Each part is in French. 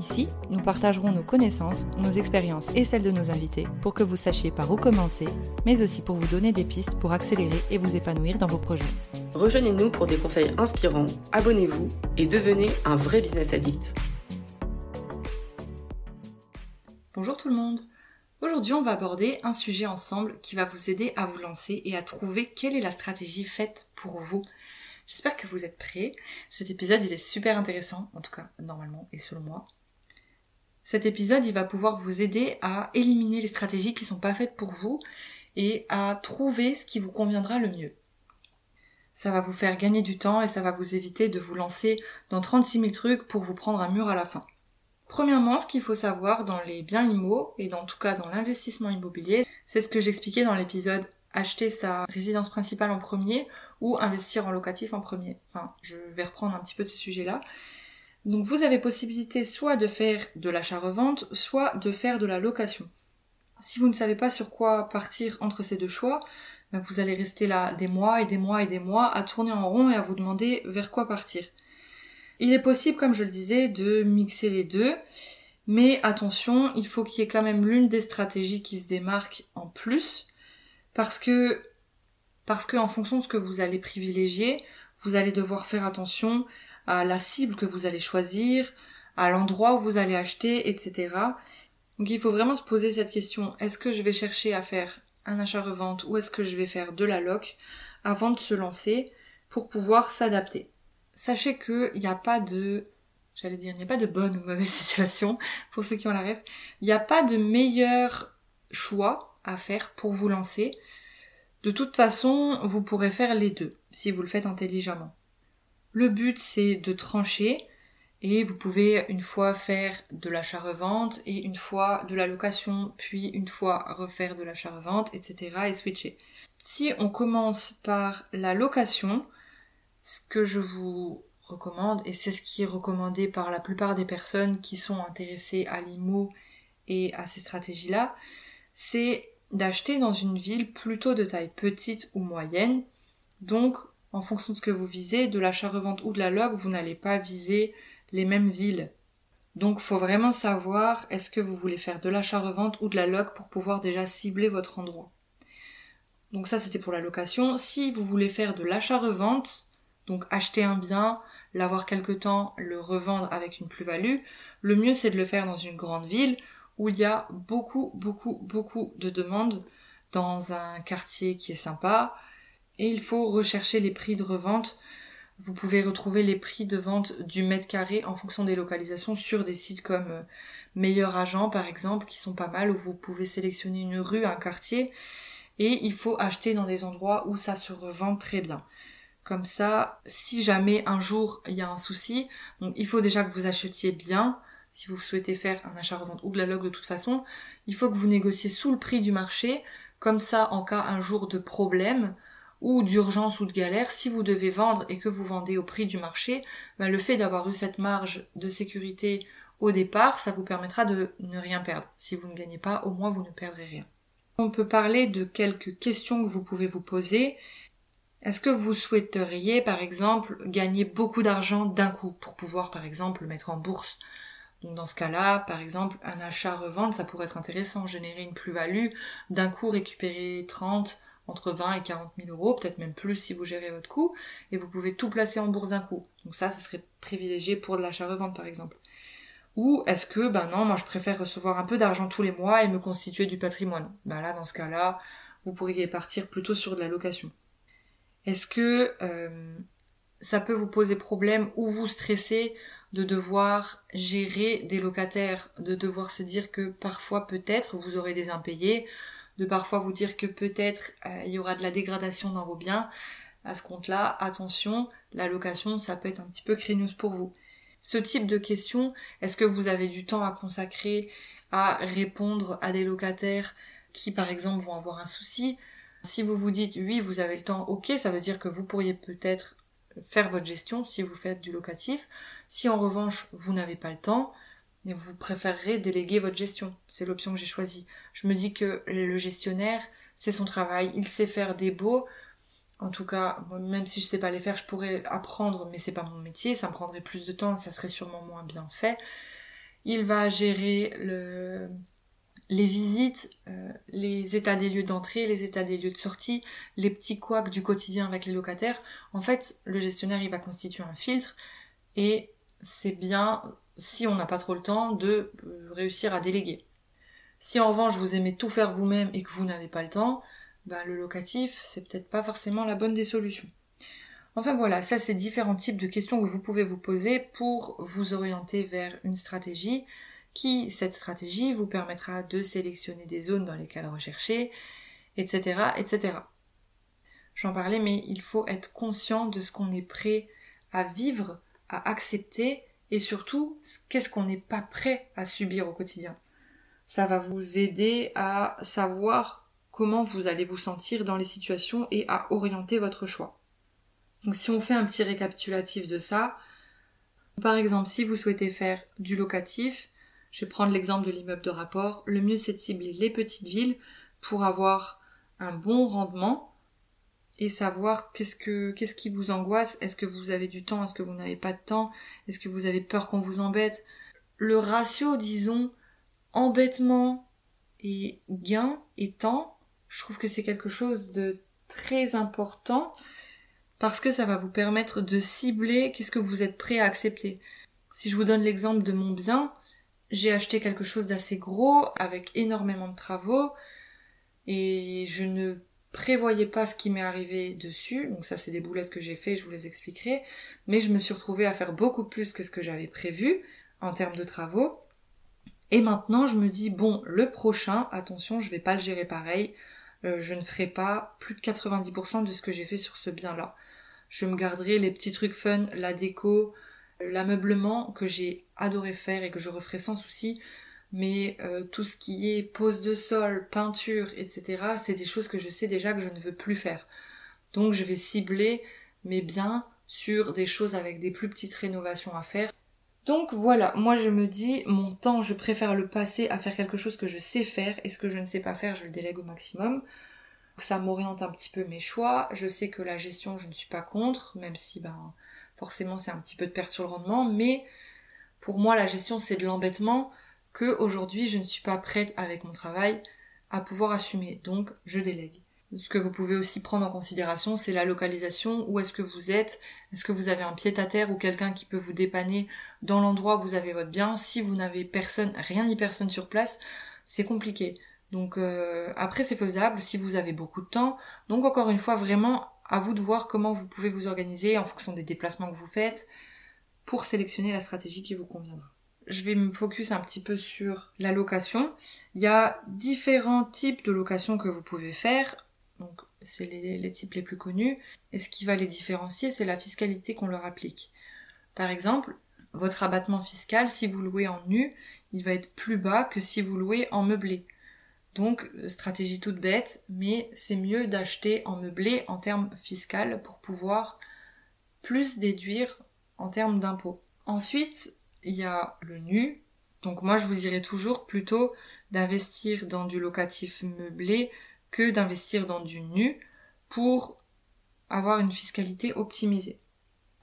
Ici, nous partagerons nos connaissances, nos expériences et celles de nos invités pour que vous sachiez par où commencer, mais aussi pour vous donner des pistes pour accélérer et vous épanouir dans vos projets. Rejoignez-nous pour des conseils inspirants, abonnez-vous et devenez un vrai business addict. Bonjour tout le monde Aujourd'hui on va aborder un sujet ensemble qui va vous aider à vous lancer et à trouver quelle est la stratégie faite pour vous. J'espère que vous êtes prêts. Cet épisode il est super intéressant, en tout cas normalement et selon moi. Cet épisode, va pouvoir vous aider à éliminer les stratégies qui sont pas faites pour vous et à trouver ce qui vous conviendra le mieux. Ça va vous faire gagner du temps et ça va vous éviter de vous lancer dans 36 000 trucs pour vous prendre un mur à la fin. Premièrement, ce qu'il faut savoir dans les biens immo et dans tout cas dans l'investissement immobilier, c'est ce que j'expliquais dans l'épisode acheter sa résidence principale en premier ou investir en locatif en premier. Enfin, je vais reprendre un petit peu de ce sujet-là. Donc vous avez possibilité soit de faire de l'achat-revente, soit de faire de la location. Si vous ne savez pas sur quoi partir entre ces deux choix, ben, vous allez rester là des mois et des mois et des mois à tourner en rond et à vous demander vers quoi partir. Il est possible, comme je le disais, de mixer les deux, mais attention, il faut qu'il y ait quand même l'une des stratégies qui se démarque en plus, parce que parce que en fonction de ce que vous allez privilégier, vous allez devoir faire attention à la cible que vous allez choisir, à l'endroit où vous allez acheter, etc. Donc il faut vraiment se poser cette question, est-ce que je vais chercher à faire un achat-revente ou est-ce que je vais faire de la loc avant de se lancer pour pouvoir s'adapter? Sachez qu'il n'y a pas de, j'allais dire, il n'y a pas de bonne ou mauvaise situation pour ceux qui ont la rêve. Il n'y a pas de meilleur choix à faire pour vous lancer. De toute façon, vous pourrez faire les deux si vous le faites intelligemment. Le but c'est de trancher et vous pouvez une fois faire de l'achat-revente et une fois de la location, puis une fois refaire de l'achat-revente, etc. et switcher. Si on commence par la location, ce que je vous recommande, et c'est ce qui est recommandé par la plupart des personnes qui sont intéressées à l'IMO et à ces stratégies-là, c'est d'acheter dans une ville plutôt de taille petite ou moyenne, donc en fonction de ce que vous visez, de l'achat-revente ou de la log, vous n'allez pas viser les mêmes villes. Donc faut vraiment savoir est-ce que vous voulez faire de l'achat-revente ou de la log pour pouvoir déjà cibler votre endroit? Donc ça c'était pour la location. Si vous voulez faire de l'achat-revente, donc acheter un bien, l'avoir quelque temps, le revendre avec une plus-value, le mieux c'est de le faire dans une grande ville où il y a beaucoup, beaucoup, beaucoup de demandes dans un quartier qui est sympa, et il faut rechercher les prix de revente. Vous pouvez retrouver les prix de vente du mètre carré en fonction des localisations sur des sites comme euh, Meilleur Agent par exemple qui sont pas mal où vous pouvez sélectionner une rue, un quartier et il faut acheter dans des endroits où ça se revend très bien. Comme ça, si jamais un jour il y a un souci, il faut déjà que vous achetiez bien, si vous souhaitez faire un achat-revente ou de la log de toute façon, il faut que vous négociez sous le prix du marché, comme ça en cas un jour de problème, ou d'urgence ou de galère, si vous devez vendre et que vous vendez au prix du marché, ben, le fait d'avoir eu cette marge de sécurité au départ, ça vous permettra de ne rien perdre. Si vous ne gagnez pas, au moins vous ne perdrez rien. On peut parler de quelques questions que vous pouvez vous poser. Est-ce que vous souhaiteriez, par exemple, gagner beaucoup d'argent d'un coup pour pouvoir, par exemple, le mettre en bourse? Donc dans ce cas-là, par exemple, un achat-revente, ça pourrait être intéressant, générer une plus-value, d'un coup récupérer 30, entre 20 et 40 000 euros, peut-être même plus si vous gérez votre coût, et vous pouvez tout placer en bourse d'un coup. Donc ça, ce serait privilégié pour de l'achat-revente par exemple. Ou est-ce que, ben non, moi je préfère recevoir un peu d'argent tous les mois et me constituer du patrimoine? Ben là, dans ce cas-là, vous pourriez partir plutôt sur de la location. Est-ce que euh, ça peut vous poser problème ou vous stresser de devoir gérer des locataires, de devoir se dire que parfois peut-être vous aurez des impayés, de parfois vous dire que peut-être euh, il y aura de la dégradation dans vos biens. À ce compte-là, attention, la location, ça peut être un petit peu craigneuse pour vous. Ce type de questions, est-ce que vous avez du temps à consacrer à répondre à des locataires qui, par exemple, vont avoir un souci? Si vous vous dites oui, vous avez le temps, ok, ça veut dire que vous pourriez peut-être faire votre gestion si vous faites du locatif. Si en revanche vous n'avez pas le temps, vous préférerez déléguer votre gestion. C'est l'option que j'ai choisie. Je me dis que le gestionnaire, c'est son travail, il sait faire des beaux. En tout cas, même si je sais pas les faire, je pourrais apprendre, mais c'est pas mon métier, ça me prendrait plus de temps, ça serait sûrement moins bien fait. Il va gérer le, les visites, euh, les états des lieux d'entrée, les états des lieux de sortie, les petits couacs du quotidien avec les locataires. En fait, le gestionnaire, il va constituer un filtre et c'est bien, si on n'a pas trop le temps, de euh, réussir à déléguer. Si en revanche vous aimez tout faire vous-même et que vous n'avez pas le temps, bah, le locatif, c'est peut-être pas forcément la bonne des solutions. Enfin voilà, ça c'est différents types de questions que vous pouvez vous poser pour vous orienter vers une stratégie qui, cette stratégie, vous permettra de sélectionner des zones dans lesquelles rechercher, etc., etc. J'en parlais, mais il faut être conscient de ce qu'on est prêt à vivre, à accepter, et surtout, qu'est-ce qu'on n'est pas prêt à subir au quotidien? Ça va vous aider à savoir comment vous allez vous sentir dans les situations et à orienter votre choix. Donc si on fait un petit récapitulatif de ça, par exemple, si vous souhaitez faire du locatif, je vais prendre l'exemple de l'immeuble de rapport. Le mieux, c'est de cibler les petites villes pour avoir un bon rendement et savoir qu'est-ce que qu'est-ce qui vous angoisse. Est-ce que vous avez du temps? Est-ce que vous n'avez pas de temps? Est-ce que vous avez peur qu'on vous embête? Le ratio, disons, embêtement et gain et temps, je trouve que c'est quelque chose de très important parce que ça va vous permettre de cibler qu'est-ce que vous êtes prêt à accepter. Si je vous donne l'exemple de mon bien, j'ai acheté quelque chose d'assez gros avec énormément de travaux et je ne prévoyais pas ce qui m'est arrivé dessus. Donc ça c'est des boulettes que j'ai fait, je vous les expliquerai. Mais je me suis retrouvée à faire beaucoup plus que ce que j'avais prévu en termes de travaux. Et maintenant je me dis bon le prochain, attention je vais pas le gérer pareil. Euh, je ne ferai pas plus de 90% de ce que j'ai fait sur ce bien là. Je me garderai les petits trucs fun, la déco, l'ameublement que j'ai adoré faire et que je referai sans souci, mais euh, tout ce qui est pose de sol, peinture, etc., c'est des choses que je sais déjà que je ne veux plus faire. Donc je vais cibler mes biens sur des choses avec des plus petites rénovations à faire. Donc voilà, moi je me dis, mon temps, je préfère le passer à faire quelque chose que je sais faire, et ce que je ne sais pas faire, je le délègue au maximum. Ça m'oriente un petit peu mes choix. Je sais que la gestion, je ne suis pas contre, même si ben forcément c'est un petit peu de perte sur le rendement, mais pour moi la gestion c'est de l'embêtement que aujourd'hui je ne suis pas prête avec mon travail à pouvoir assumer, donc je délègue. Ce que vous pouvez aussi prendre en considération, c'est la localisation, où est-ce que vous êtes, est-ce que vous avez un pied à terre ou quelqu'un qui peut vous dépanner dans l'endroit où vous avez votre bien? Si vous n'avez personne, rien ni personne sur place, c'est compliqué. Donc euh, après c'est faisable si vous avez beaucoup de temps. Donc encore une fois vraiment à vous de voir comment vous pouvez vous organiser en fonction des déplacements que vous faites pour sélectionner la stratégie qui vous conviendra. Je vais me focus un petit peu sur la location. Il y a différents types de location que vous pouvez faire. Donc c'est les, types les plus connus. Et ce qui va les différencier, c'est la fiscalité qu'on leur applique. Par exemple, votre abattement fiscal, si vous louez en nu, il va être plus bas que si vous louez en meublé. Donc, stratégie toute bête, mais c'est mieux d'acheter en meublé en termes fiscal pour pouvoir plus déduire en termes d'impôts. Ensuite, il y a le nu. Donc moi, je vous dirais toujours plutôt d'investir dans du locatif meublé que d'investir dans du nu pour avoir une fiscalité optimisée.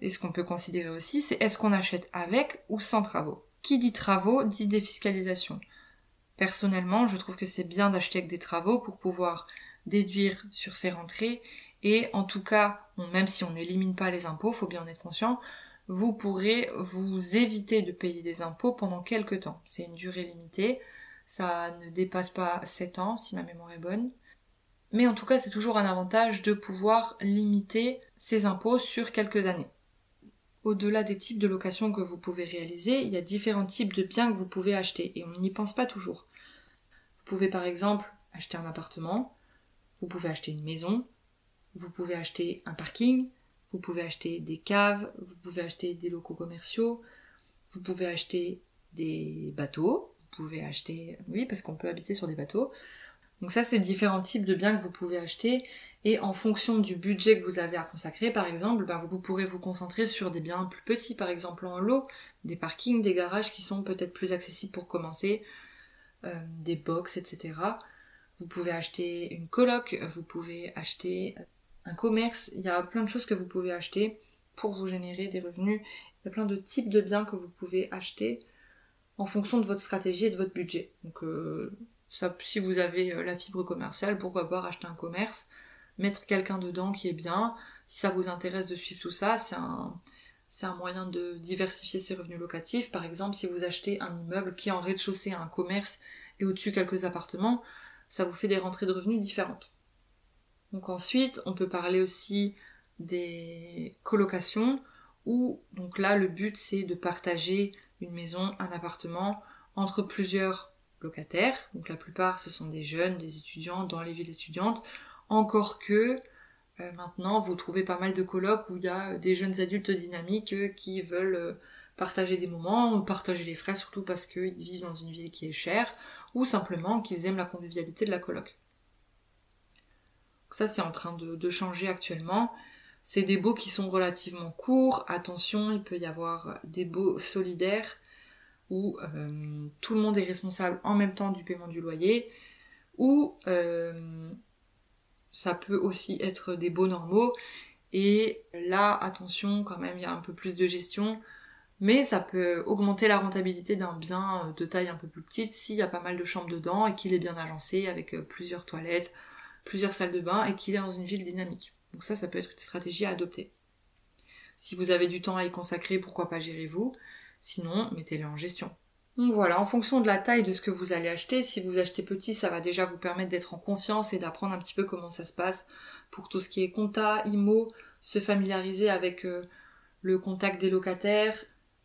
Et ce qu'on peut considérer aussi, c'est est-ce qu'on achète avec ou sans travaux? Qui dit travaux dit défiscalisation. Personnellement, je trouve que c'est bien d'acheter avec des travaux pour pouvoir déduire sur ses rentrées et en tout cas, même si on n'élimine pas les impôts, faut bien en être conscient, vous pourrez vous éviter de payer des impôts pendant quelques temps. C'est une durée limitée, ça ne dépasse pas 7 ans si ma mémoire est bonne. Mais en tout cas, c'est toujours un avantage de pouvoir limiter ces impôts sur quelques années. Au-delà des types de locations que vous pouvez réaliser, il y a différents types de biens que vous pouvez acheter et on n'y pense pas toujours. Vous pouvez par exemple acheter un appartement, vous pouvez acheter une maison, vous pouvez acheter un parking, vous pouvez acheter des caves, vous pouvez acheter des locaux commerciaux, vous pouvez acheter des bateaux, vous pouvez acheter, oui, parce qu'on peut habiter sur des bateaux, Donc ça, c'est différents types de biens que vous pouvez acheter. Et en fonction du budget que vous avez à consacrer, par exemple, ben, vous pourrez vous concentrer sur des biens plus petits, par exemple en lot, des parkings, des garages qui sont peut-être plus accessibles pour commencer, euh, des box, etc. Vous pouvez acheter une coloc, vous pouvez acheter un commerce, il y a plein de choses que vous pouvez acheter pour vous générer des revenus. Il y a plein de types de biens que vous pouvez acheter en fonction de votre stratégie et de votre budget. Donc euh, si vous avez euh, la fibre commerciale, pourquoi pas acheter un commerce, mettre quelqu'un dedans qui est bien. Si ça vous intéresse de suivre tout ça, c'est un, moyen de diversifier ses revenus locatifs. Par exemple, si vous achetez un immeuble qui en rez-de-chaussée a un commerce et au-dessus quelques appartements, ça vous fait des rentrées de revenus différentes. Donc ensuite, on peut parler aussi des colocations où donc là le but c'est de partager une maison, un appartement entre plusieurs locataires. Donc la plupart ce sont des jeunes, des étudiants dans les villes étudiantes. Encore que euh, maintenant vous trouvez pas mal de colocs où il y a des jeunes adultes dynamiques euh, qui veulent euh, partager des moments, partager les frais surtout parce qu'ils vivent dans une ville qui est chère, ou simplement qu'ils aiment la convivialité de la coloc. Ça c'est en train de changer actuellement. C'est des baux qui sont relativement courts. Attention, il peut y avoir des baux solidaires où euh, tout le monde est responsable en même temps du paiement du loyer. Ou euh, ça peut aussi être des baux normaux. Et là, attention, quand même, il y a un peu plus de gestion. Mais ça peut augmenter la rentabilité d'un bien de taille un peu plus petite s'il y a pas mal de chambres dedans et qu'il est bien agencé avec plusieurs toilettes, plusieurs salles de bain et qu'il est dans une ville dynamique. Donc ça, ça peut être une stratégie à adopter. Si vous avez du temps à y consacrer, pourquoi pas gérez-vous Sinon, mettez-le en gestion. Donc voilà, en fonction de la taille de ce que vous allez acheter, si vous achetez petit, ça va déjà vous permettre d'être en confiance et d'apprendre un petit peu comment ça se passe pour tout ce qui est compta, IMO, se familiariser avec euh, le contact des locataires.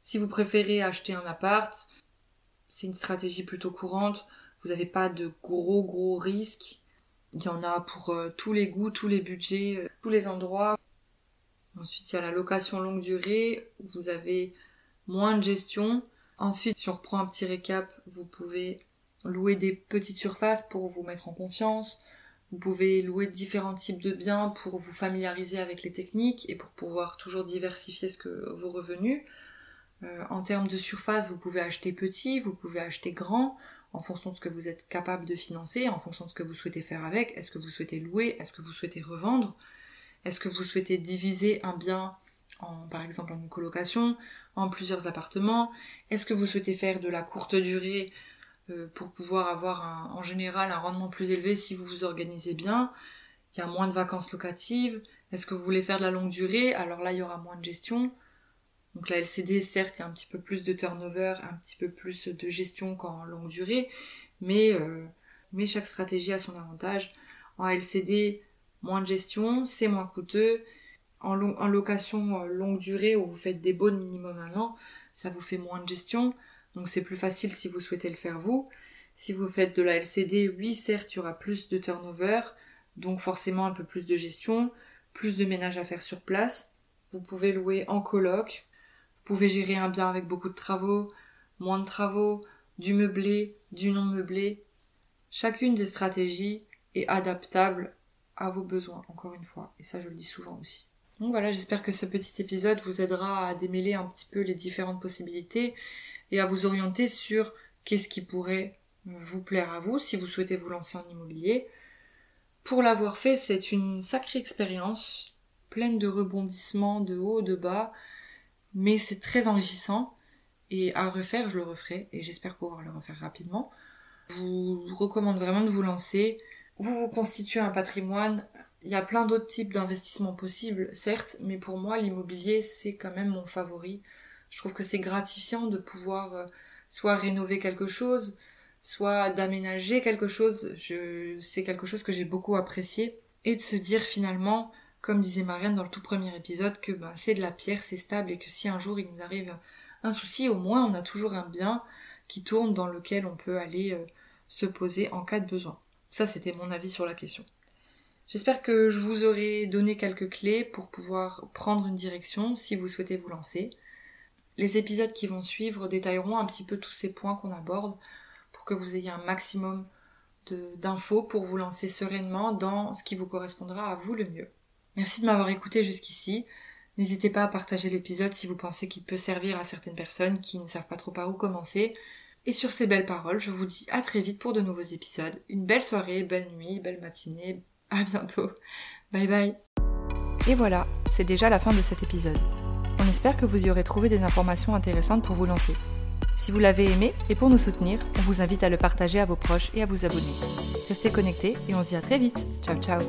Si vous préférez acheter un appart, c'est une stratégie plutôt courante. Vous n'avez pas de gros gros risques. Il y en a pour euh, tous les goûts, tous les budgets, euh, tous les endroits. Ensuite, il y a la location longue durée. Vous avez moins de gestion. Ensuite, si on reprend un petit récap, vous pouvez louer des petites surfaces pour vous mettre en confiance. Vous pouvez louer différents types de biens pour vous familiariser avec les techniques et pour pouvoir toujours diversifier vos revenus. Euh, en termes de surface, vous pouvez acheter petit, vous pouvez acheter grand en fonction de ce que vous êtes capable de financer, en fonction de ce que vous souhaitez faire avec. Est-ce que vous souhaitez louer Est-ce que vous souhaitez revendre Est-ce que vous souhaitez diviser un bien en, par exemple, en une colocation, en plusieurs appartements Est-ce que vous souhaitez faire de la courte durée euh, pour pouvoir avoir en général un rendement plus élevé si vous vous organisez bien Il y a moins de vacances locatives. Est-ce que vous voulez faire de la longue durée Alors là, il y aura moins de gestion. Donc la LCD, certes, il y a un petit peu plus de turnover, un petit peu plus de gestion qu'en longue durée, mais, euh, chaque stratégie a son avantage. En LCD, moins de gestion, c'est moins coûteux. En, location euh, longue durée où vous faites des bons minimum un an, ça vous fait moins de gestion, donc c'est plus facile si vous souhaitez le faire vous. Si vous faites de la LCD, oui, certes, il y aura plus de turnover, donc forcément un peu plus de gestion, plus de ménage à faire sur place. Vous pouvez louer en coloc, pouvez gérer un bien avec beaucoup de travaux, moins de travaux, du meublé, du non meublé. Chacune des stratégies est adaptable à vos besoins, encore une fois. Et ça, je le dis souvent aussi. Donc voilà, j'espère que ce petit épisode vous aidera à démêler un petit peu les différentes possibilités et à vous orienter sur qu'est-ce qui pourrait vous plaire à vous si vous souhaitez vous lancer en immobilier. Pour l'avoir fait, c'est une sacrée expérience, pleine de rebondissements de haut, de bas, mais c'est très enrichissant. Et à refaire, je le referai, et j'espère pouvoir le refaire rapidement. Je vous recommande vraiment de vous lancer. Vous vous constituez un patrimoine. Il y a plein d'autres types d'investissements possibles, certes, mais pour moi, l'immobilier, c'est quand même mon favori. Je trouve que c'est gratifiant de pouvoir euh, soit rénover quelque chose, soit d'aménager quelque chose. C'est quelque chose que j'ai beaucoup apprécié. Et de se dire finalement, comme disait Marianne dans le tout premier épisode, que ben, c'est de la pierre, c'est stable et que si un jour il nous arrive un souci, au moins on a toujours un bien qui tourne dans lequel on peut aller euh, se poser en cas de besoin. Ça c'était mon avis sur la question. J'espère que je vous aurai donné quelques clés pour pouvoir prendre une direction si vous souhaitez vous lancer. Les épisodes qui vont suivre détailleront un petit peu tous ces points qu'on aborde pour que vous ayez un maximum d'infos pour vous lancer sereinement dans ce qui vous correspondra à vous le mieux. Merci de m'avoir écouté jusqu'ici. N'hésitez pas à partager l'épisode si vous pensez qu'il peut servir à certaines personnes qui ne savent pas trop par où commencer. Et sur ces belles paroles, je vous dis à très vite pour de nouveaux épisodes. Une belle soirée, belle nuit, belle matinée. À bientôt. Bye bye. Et voilà, c'est déjà la fin de cet épisode. On espère que vous y aurez trouvé des informations intéressantes pour vous lancer. Si vous l'avez aimé et pour nous soutenir, on vous invite à le partager à vos proches et à vous abonner. Restez connectés et on se dit à très vite. Ciao ciao